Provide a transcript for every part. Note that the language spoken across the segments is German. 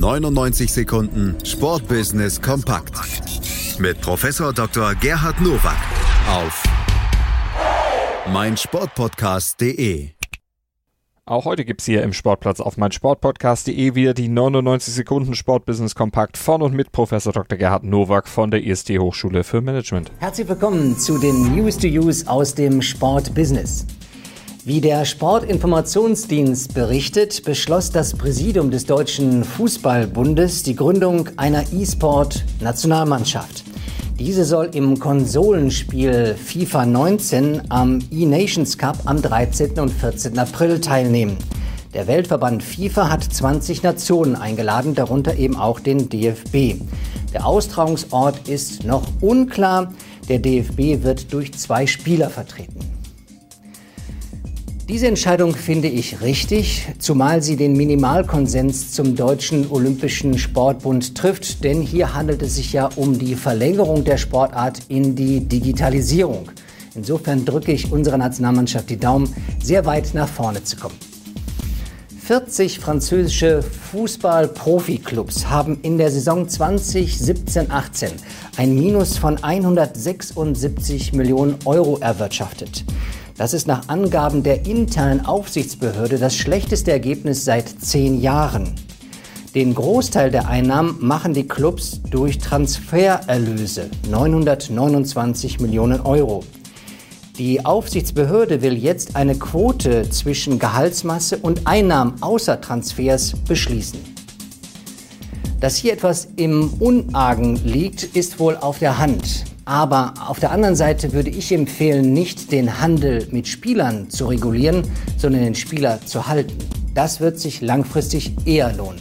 99 Sekunden Sportbusiness kompakt mit Professor Dr. Gerhard Nowak auf meinsportpodcast.de. Auch heute gibt es hier im Sportplatz auf meinsportpodcast.de wieder die 99 Sekunden Sportbusiness Kompakt von und mit Professor Dr. Gerhard Nowak von der IST Hochschule für Management. Herzlich willkommen zu den News to Use aus dem Sportbusiness. Wie der Sportinformationsdienst berichtet, beschloss das Präsidium des Deutschen Fußballbundes die Gründung einer E-Sport-Nationalmannschaft. Diese soll im Konsolenspiel FIFA 19 am E-Nations Cup am 13. und 14. April teilnehmen. Der Weltverband FIFA hat 20 Nationen eingeladen, darunter eben auch den DFB. Der Austragungsort ist noch unklar. Der DFB wird durch zwei Spieler vertreten. Diese Entscheidung finde ich richtig, zumal sie den Minimalkonsens zum Deutschen Olympischen Sportbund trifft, denn hier handelt es sich ja um die Verlängerung der Sportart in die Digitalisierung. Insofern drücke ich unserer Nationalmannschaft die Daumen, sehr weit nach vorne zu kommen. 40 französische Fußball-Profi-Clubs haben in der Saison 2017-18 ein Minus von 176 Millionen Euro erwirtschaftet. Das ist nach Angaben der internen Aufsichtsbehörde das schlechteste Ergebnis seit zehn Jahren. Den Großteil der Einnahmen machen die Clubs durch Transfererlöse, 929 Millionen Euro. Die Aufsichtsbehörde will jetzt eine Quote zwischen Gehaltsmasse und Einnahmen außer Transfers beschließen. Dass hier etwas im Unargen liegt, ist wohl auf der Hand. Aber auf der anderen Seite würde ich empfehlen, nicht den Handel mit Spielern zu regulieren, sondern den Spieler zu halten. Das wird sich langfristig eher lohnen.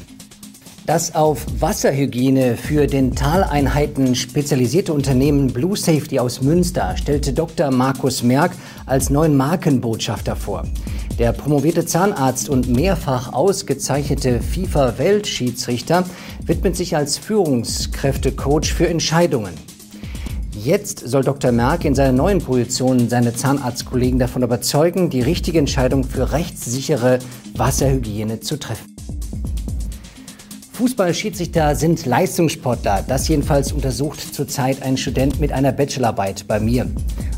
Das auf Wasserhygiene für Dentaleinheiten spezialisierte Unternehmen Blue Safety aus Münster stellte Dr. Markus Merck als neuen Markenbotschafter vor. Der promovierte Zahnarzt und mehrfach ausgezeichnete FIFA-Weltschiedsrichter widmet sich als Führungskräftecoach für Entscheidungen. Jetzt soll Dr. Merck in seiner neuen Position seine Zahnarztkollegen davon überzeugen, die richtige Entscheidung für rechtssichere Wasserhygiene zu treffen. Fußballschiedsrichter sind Leistungssportler. Das jedenfalls untersucht zurzeit ein Student mit einer Bachelorarbeit bei mir.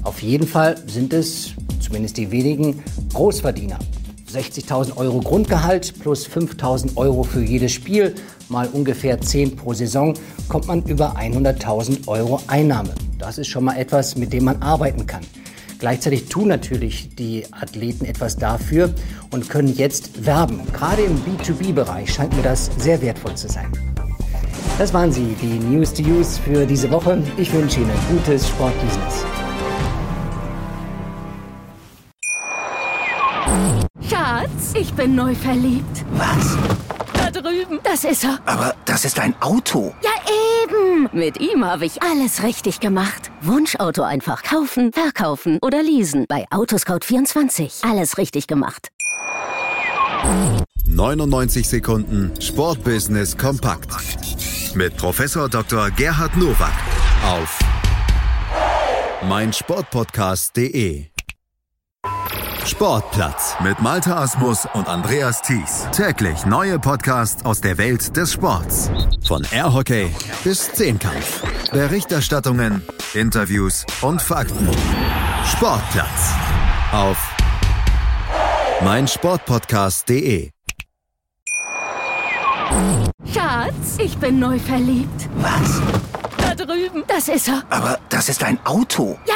Auf jeden Fall sind es, zumindest die wenigen, Großverdiener. 60.000 Euro Grundgehalt plus 5.000 Euro für jedes Spiel, mal ungefähr 10 pro Saison, kommt man über 100.000 Euro Einnahme. Das ist schon mal etwas, mit dem man arbeiten kann. Gleichzeitig tun natürlich die Athleten etwas dafür und können jetzt werben. Gerade im B2B-Bereich scheint mir das sehr wertvoll zu sein. Das waren sie, die News to Use für diese Woche. Ich wünsche Ihnen gutes Sportbusiness. Schatz, ich bin neu verliebt. Was? Da drüben. Das ist er. Aber das ist ein Auto. Ja, eben. Mit ihm habe ich alles richtig gemacht. Wunschauto einfach kaufen, verkaufen oder leasen. Bei Autoscout24. Alles richtig gemacht. 99 Sekunden Sportbusiness kompakt mit Professor Dr. Gerhard Nowak auf meinsportpodcast.de. Sportplatz mit Malta Asmus und Andreas Thies. Täglich neue Podcasts aus der Welt des Sports. Von Airhockey bis Zehnkampf. Berichterstattungen, Interviews und Fakten. Sportplatz auf meinsportpodcast.de. Schatz, ich bin neu verliebt. Was? Da drüben. Das ist er. Aber das ist ein Auto. Ja,